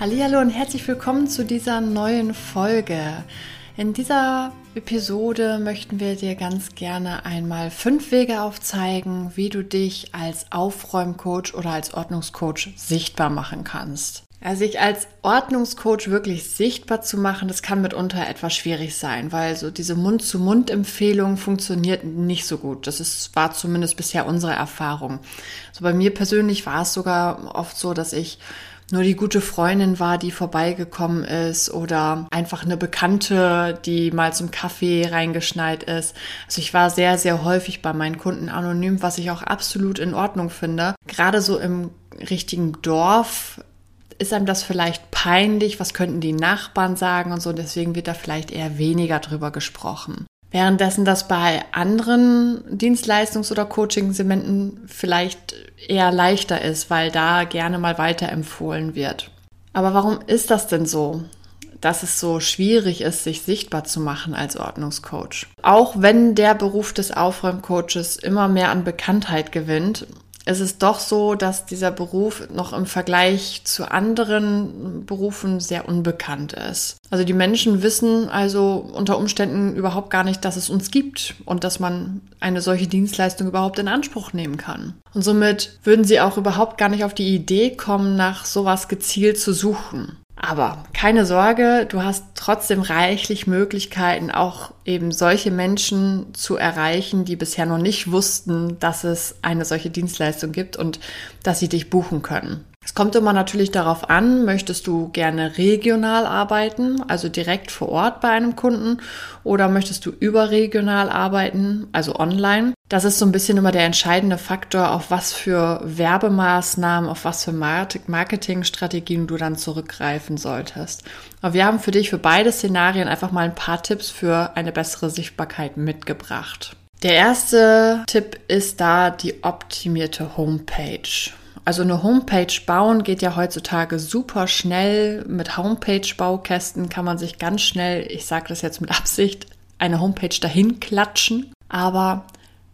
Hallo und herzlich willkommen zu dieser neuen Folge. In dieser Episode möchten wir dir ganz gerne einmal fünf Wege aufzeigen, wie du dich als Aufräumcoach oder als Ordnungscoach sichtbar machen kannst. Also sich als Ordnungscoach wirklich sichtbar zu machen, das kann mitunter etwas schwierig sein, weil so diese Mund-zu-Mund-Empfehlung funktioniert nicht so gut. Das ist, war zumindest bisher unsere Erfahrung. So bei mir persönlich war es sogar oft so, dass ich nur die gute Freundin war, die vorbeigekommen ist oder einfach eine Bekannte, die mal zum Kaffee reingeschneit ist. Also ich war sehr, sehr häufig bei meinen Kunden anonym, was ich auch absolut in Ordnung finde. Gerade so im richtigen Dorf ist einem das vielleicht peinlich, was könnten die Nachbarn sagen und so, deswegen wird da vielleicht eher weniger drüber gesprochen. Währenddessen das bei anderen Dienstleistungs- oder Coaching-Segmenten vielleicht eher leichter ist, weil da gerne mal weiterempfohlen wird. Aber warum ist das denn so, dass es so schwierig ist, sich sichtbar zu machen als Ordnungscoach? Auch wenn der Beruf des Aufräumcoaches immer mehr an Bekanntheit gewinnt, es ist doch so, dass dieser Beruf noch im Vergleich zu anderen Berufen sehr unbekannt ist. Also die Menschen wissen also unter Umständen überhaupt gar nicht, dass es uns gibt und dass man eine solche Dienstleistung überhaupt in Anspruch nehmen kann. Und somit würden sie auch überhaupt gar nicht auf die Idee kommen, nach sowas gezielt zu suchen. Aber keine Sorge, du hast trotzdem reichlich Möglichkeiten, auch eben solche Menschen zu erreichen, die bisher noch nicht wussten, dass es eine solche Dienstleistung gibt und dass sie dich buchen können. Es kommt immer natürlich darauf an, möchtest du gerne regional arbeiten, also direkt vor Ort bei einem Kunden, oder möchtest du überregional arbeiten, also online. Das ist so ein bisschen immer der entscheidende Faktor, auf was für Werbemaßnahmen, auf was für Marketingstrategien du dann zurückgreifen solltest. Aber wir haben für dich für beide Szenarien einfach mal ein paar Tipps für eine bessere Sichtbarkeit mitgebracht. Der erste Tipp ist da die optimierte Homepage. Also eine Homepage bauen geht ja heutzutage super schnell. Mit Homepage-Baukästen kann man sich ganz schnell, ich sage das jetzt mit Absicht, eine Homepage dahin klatschen. Aber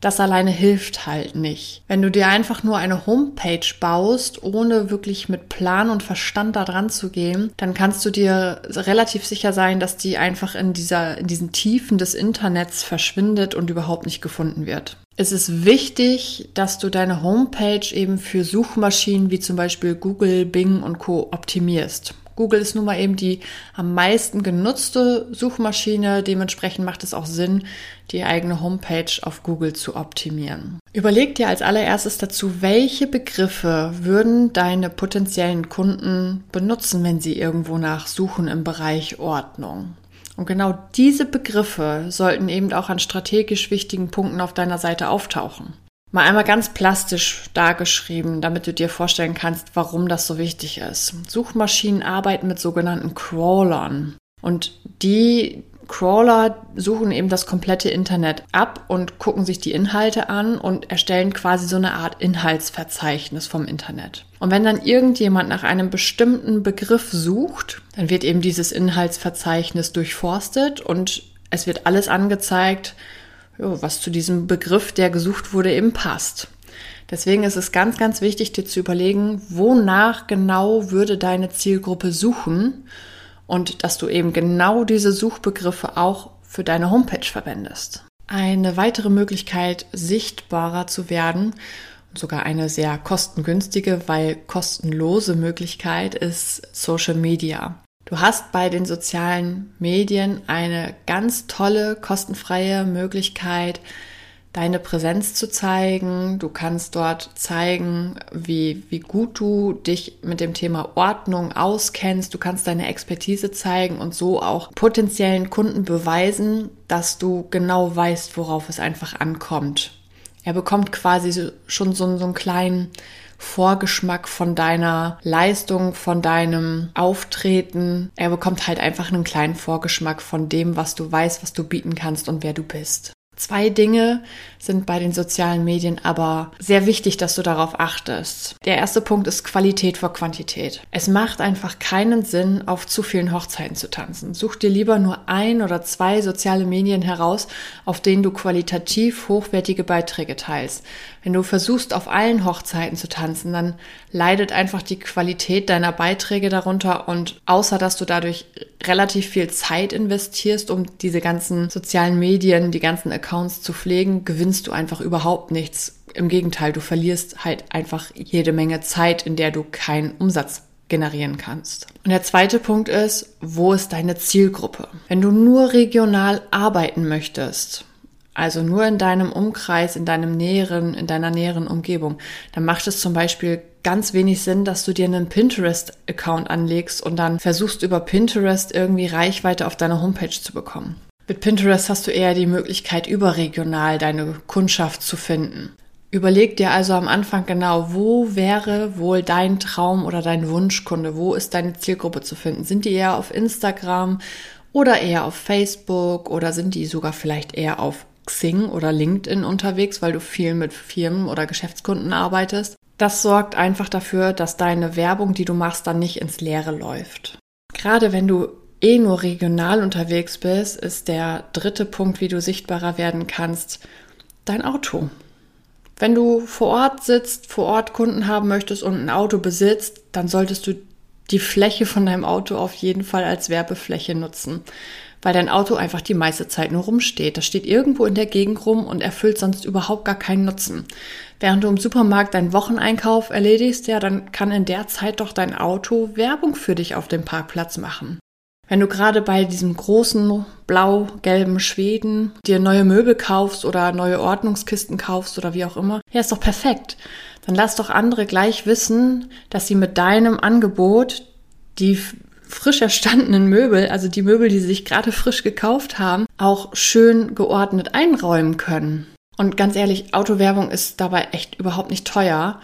das alleine hilft halt nicht. Wenn du dir einfach nur eine Homepage baust, ohne wirklich mit Plan und Verstand da dran zu gehen, dann kannst du dir relativ sicher sein, dass die einfach in dieser, in diesen Tiefen des Internets verschwindet und überhaupt nicht gefunden wird. Es ist wichtig, dass du deine Homepage eben für Suchmaschinen wie zum Beispiel Google, Bing und Co. optimierst. Google ist nun mal eben die am meisten genutzte Suchmaschine. Dementsprechend macht es auch Sinn, die eigene Homepage auf Google zu optimieren. Überleg dir als allererstes dazu, welche Begriffe würden deine potenziellen Kunden benutzen, wenn sie irgendwo nachsuchen im Bereich Ordnung. Und genau diese Begriffe sollten eben auch an strategisch wichtigen Punkten auf deiner Seite auftauchen. Mal einmal ganz plastisch dargeschrieben, damit du dir vorstellen kannst, warum das so wichtig ist. Suchmaschinen arbeiten mit sogenannten Crawlern. Und die Crawler suchen eben das komplette Internet ab und gucken sich die Inhalte an und erstellen quasi so eine Art Inhaltsverzeichnis vom Internet. Und wenn dann irgendjemand nach einem bestimmten Begriff sucht, dann wird eben dieses Inhaltsverzeichnis durchforstet und es wird alles angezeigt, was zu diesem Begriff, der gesucht wurde, eben passt. Deswegen ist es ganz, ganz wichtig, dir zu überlegen, wonach genau würde deine Zielgruppe suchen und dass du eben genau diese Suchbegriffe auch für deine Homepage verwendest. Eine weitere Möglichkeit, sichtbarer zu werden, und sogar eine sehr kostengünstige, weil kostenlose Möglichkeit ist Social Media. Du hast bei den sozialen Medien eine ganz tolle, kostenfreie Möglichkeit, deine Präsenz zu zeigen. Du kannst dort zeigen, wie, wie gut du dich mit dem Thema Ordnung auskennst. Du kannst deine Expertise zeigen und so auch potenziellen Kunden beweisen, dass du genau weißt, worauf es einfach ankommt. Er bekommt quasi schon so, so einen kleinen Vorgeschmack von deiner Leistung, von deinem Auftreten. Er bekommt halt einfach einen kleinen Vorgeschmack von dem, was du weißt, was du bieten kannst und wer du bist. Zwei Dinge sind bei den sozialen Medien aber sehr wichtig, dass du darauf achtest. Der erste Punkt ist Qualität vor Quantität. Es macht einfach keinen Sinn, auf zu vielen Hochzeiten zu tanzen. Such dir lieber nur ein oder zwei soziale Medien heraus, auf denen du qualitativ hochwertige Beiträge teilst. Wenn du versuchst, auf allen Hochzeiten zu tanzen, dann leidet einfach die Qualität deiner Beiträge darunter und außer dass du dadurch relativ viel Zeit investierst, um diese ganzen sozialen Medien, die ganzen zu pflegen, gewinnst du einfach überhaupt nichts. Im Gegenteil, du verlierst halt einfach jede Menge Zeit, in der du keinen Umsatz generieren kannst. Und der zweite Punkt ist, wo ist deine Zielgruppe? Wenn du nur regional arbeiten möchtest, also nur in deinem Umkreis, in deinem näheren, in deiner näheren Umgebung, dann macht es zum Beispiel ganz wenig Sinn, dass du dir einen Pinterest-Account anlegst und dann versuchst über Pinterest irgendwie Reichweite auf deiner Homepage zu bekommen. Mit Pinterest hast du eher die Möglichkeit, überregional deine Kundschaft zu finden. Überleg dir also am Anfang genau, wo wäre wohl dein Traum oder dein Wunschkunde? Wo ist deine Zielgruppe zu finden? Sind die eher auf Instagram oder eher auf Facebook oder sind die sogar vielleicht eher auf Xing oder LinkedIn unterwegs, weil du viel mit Firmen oder Geschäftskunden arbeitest. Das sorgt einfach dafür, dass deine Werbung, die du machst, dann nicht ins Leere läuft. Gerade wenn du eh nur regional unterwegs bist, ist der dritte Punkt, wie du sichtbarer werden kannst, dein Auto. Wenn du vor Ort sitzt, vor Ort Kunden haben möchtest und ein Auto besitzt, dann solltest du die Fläche von deinem Auto auf jeden Fall als Werbefläche nutzen weil dein Auto einfach die meiste Zeit nur rumsteht. Das steht irgendwo in der Gegend rum und erfüllt sonst überhaupt gar keinen Nutzen. Während du im Supermarkt deinen Wocheneinkauf erledigst, ja, dann kann in der Zeit doch dein Auto Werbung für dich auf dem Parkplatz machen. Wenn du gerade bei diesem großen blau-gelben Schweden dir neue Möbel kaufst oder neue Ordnungskisten kaufst oder wie auch immer, ja, ist doch perfekt. Dann lass doch andere gleich wissen, dass sie mit deinem Angebot die frisch erstandenen Möbel, also die Möbel, die sie sich gerade frisch gekauft haben, auch schön geordnet einräumen können. Und ganz ehrlich, Autowerbung ist dabei echt überhaupt nicht teuer.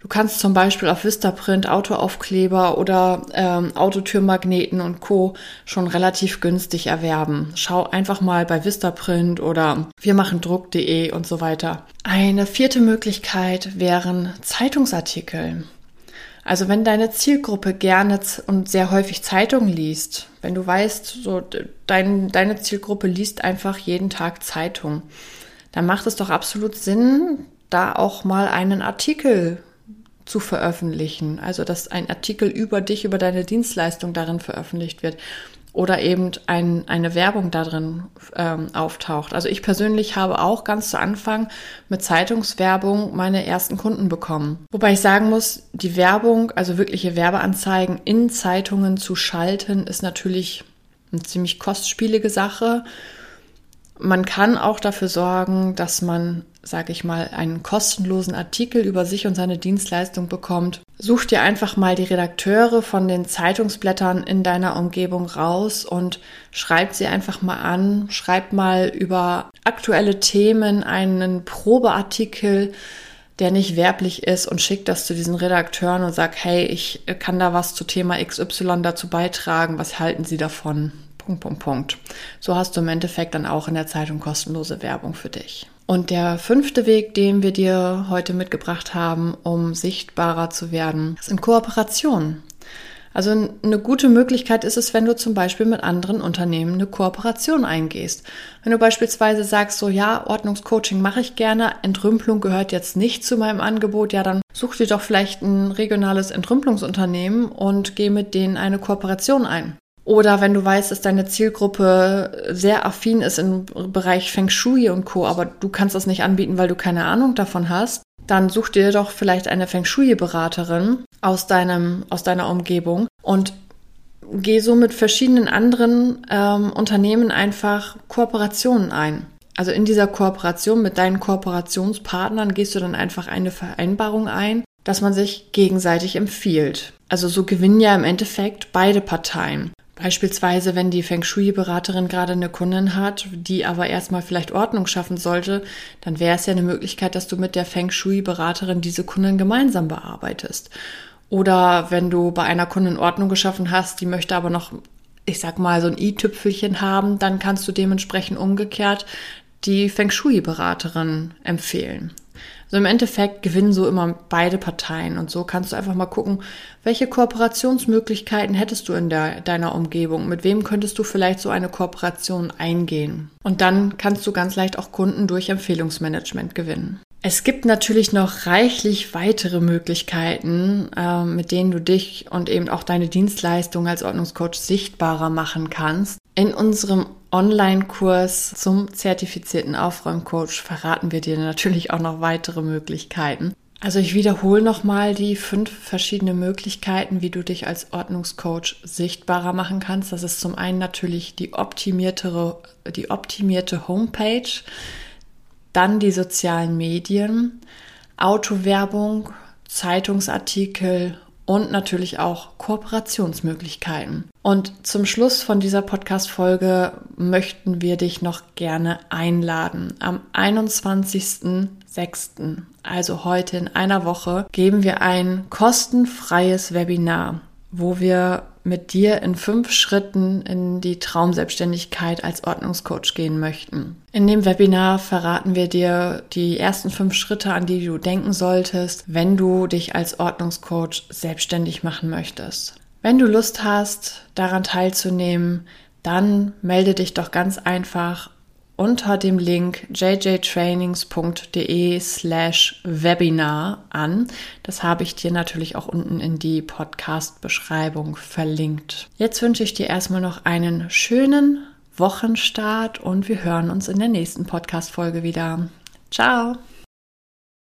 Du kannst zum Beispiel auf Vistaprint Autoaufkleber oder ähm, Autotürmagneten und Co. schon relativ günstig erwerben. Schau einfach mal bei Vistaprint oder wir machen Druck.de und so weiter. Eine vierte Möglichkeit wären Zeitungsartikel. Also wenn deine Zielgruppe gerne und sehr häufig Zeitungen liest, wenn du weißt, so dein, deine Zielgruppe liest einfach jeden Tag Zeitung, dann macht es doch absolut Sinn, da auch mal einen Artikel zu veröffentlichen. Also dass ein Artikel über dich, über deine Dienstleistung darin veröffentlicht wird oder eben ein, eine Werbung darin ähm, auftaucht. Also ich persönlich habe auch ganz zu Anfang mit Zeitungswerbung meine ersten Kunden bekommen. Wobei ich sagen muss, die Werbung, also wirkliche Werbeanzeigen in Zeitungen zu schalten, ist natürlich eine ziemlich kostspielige Sache. Man kann auch dafür sorgen, dass man sage ich mal, einen kostenlosen Artikel über sich und seine Dienstleistung bekommt, such dir einfach mal die Redakteure von den Zeitungsblättern in deiner Umgebung raus und schreib sie einfach mal an, schreib mal über aktuelle Themen einen Probeartikel, der nicht werblich ist und schick das zu diesen Redakteuren und sag, hey, ich kann da was zu Thema XY dazu beitragen, was halten Sie davon? Punkt, Punkt, Punkt. So hast du im Endeffekt dann auch in der Zeitung kostenlose Werbung für dich. Und der fünfte Weg, den wir dir heute mitgebracht haben, um sichtbarer zu werden, sind Kooperationen. Also eine gute Möglichkeit ist es, wenn du zum Beispiel mit anderen Unternehmen eine Kooperation eingehst. Wenn du beispielsweise sagst, so ja, Ordnungscoaching mache ich gerne, Entrümpelung gehört jetzt nicht zu meinem Angebot, ja, dann such dir doch vielleicht ein regionales Entrümpelungsunternehmen und geh mit denen eine Kooperation ein. Oder wenn du weißt, dass deine Zielgruppe sehr affin ist im Bereich Feng Shui und Co., aber du kannst das nicht anbieten, weil du keine Ahnung davon hast, dann such dir doch vielleicht eine Feng Shui-Beraterin aus aus deiner Umgebung und geh so mit verschiedenen anderen ähm, Unternehmen einfach Kooperationen ein. Also in dieser Kooperation mit deinen Kooperationspartnern gehst du dann einfach eine Vereinbarung ein, dass man sich gegenseitig empfiehlt. Also so gewinnen ja im Endeffekt beide Parteien. Beispielsweise, wenn die Feng Shui-Beraterin gerade eine Kundin hat, die aber erstmal vielleicht Ordnung schaffen sollte, dann wäre es ja eine Möglichkeit, dass du mit der Feng Shui-Beraterin diese Kundin gemeinsam bearbeitest. Oder wenn du bei einer Kundin Ordnung geschaffen hast, die möchte aber noch, ich sag mal, so ein i-Tüpfelchen haben, dann kannst du dementsprechend umgekehrt die Feng Shui-Beraterin empfehlen. Also im Endeffekt gewinnen so immer beide Parteien und so kannst du einfach mal gucken, welche Kooperationsmöglichkeiten hättest du in der, deiner Umgebung? Mit wem könntest du vielleicht so eine Kooperation eingehen? Und dann kannst du ganz leicht auch Kunden durch Empfehlungsmanagement gewinnen. Es gibt natürlich noch reichlich weitere Möglichkeiten, äh, mit denen du dich und eben auch deine Dienstleistung als Ordnungscoach sichtbarer machen kannst. In unserem Online-Kurs zum zertifizierten Aufräumcoach verraten wir dir natürlich auch noch weitere Möglichkeiten. Also ich wiederhole nochmal die fünf verschiedene Möglichkeiten, wie du dich als Ordnungscoach sichtbarer machen kannst. Das ist zum einen natürlich die optimiertere, die optimierte Homepage, dann die sozialen Medien, Autowerbung, Zeitungsartikel und natürlich auch Kooperationsmöglichkeiten. Und zum Schluss von dieser Podcast-Folge möchten wir dich noch gerne einladen. Am 21.06., also heute in einer Woche, geben wir ein kostenfreies Webinar, wo wir mit dir in fünf Schritten in die Traumselbstständigkeit als Ordnungscoach gehen möchten. In dem Webinar verraten wir dir die ersten fünf Schritte, an die du denken solltest, wenn du dich als Ordnungscoach selbstständig machen möchtest. Wenn du Lust hast, daran teilzunehmen, dann melde dich doch ganz einfach unter dem Link jjtrainings.de slash Webinar an. Das habe ich dir natürlich auch unten in die Podcast-Beschreibung verlinkt. Jetzt wünsche ich dir erstmal noch einen schönen Wochenstart und wir hören uns in der nächsten Podcast-Folge wieder. Ciao!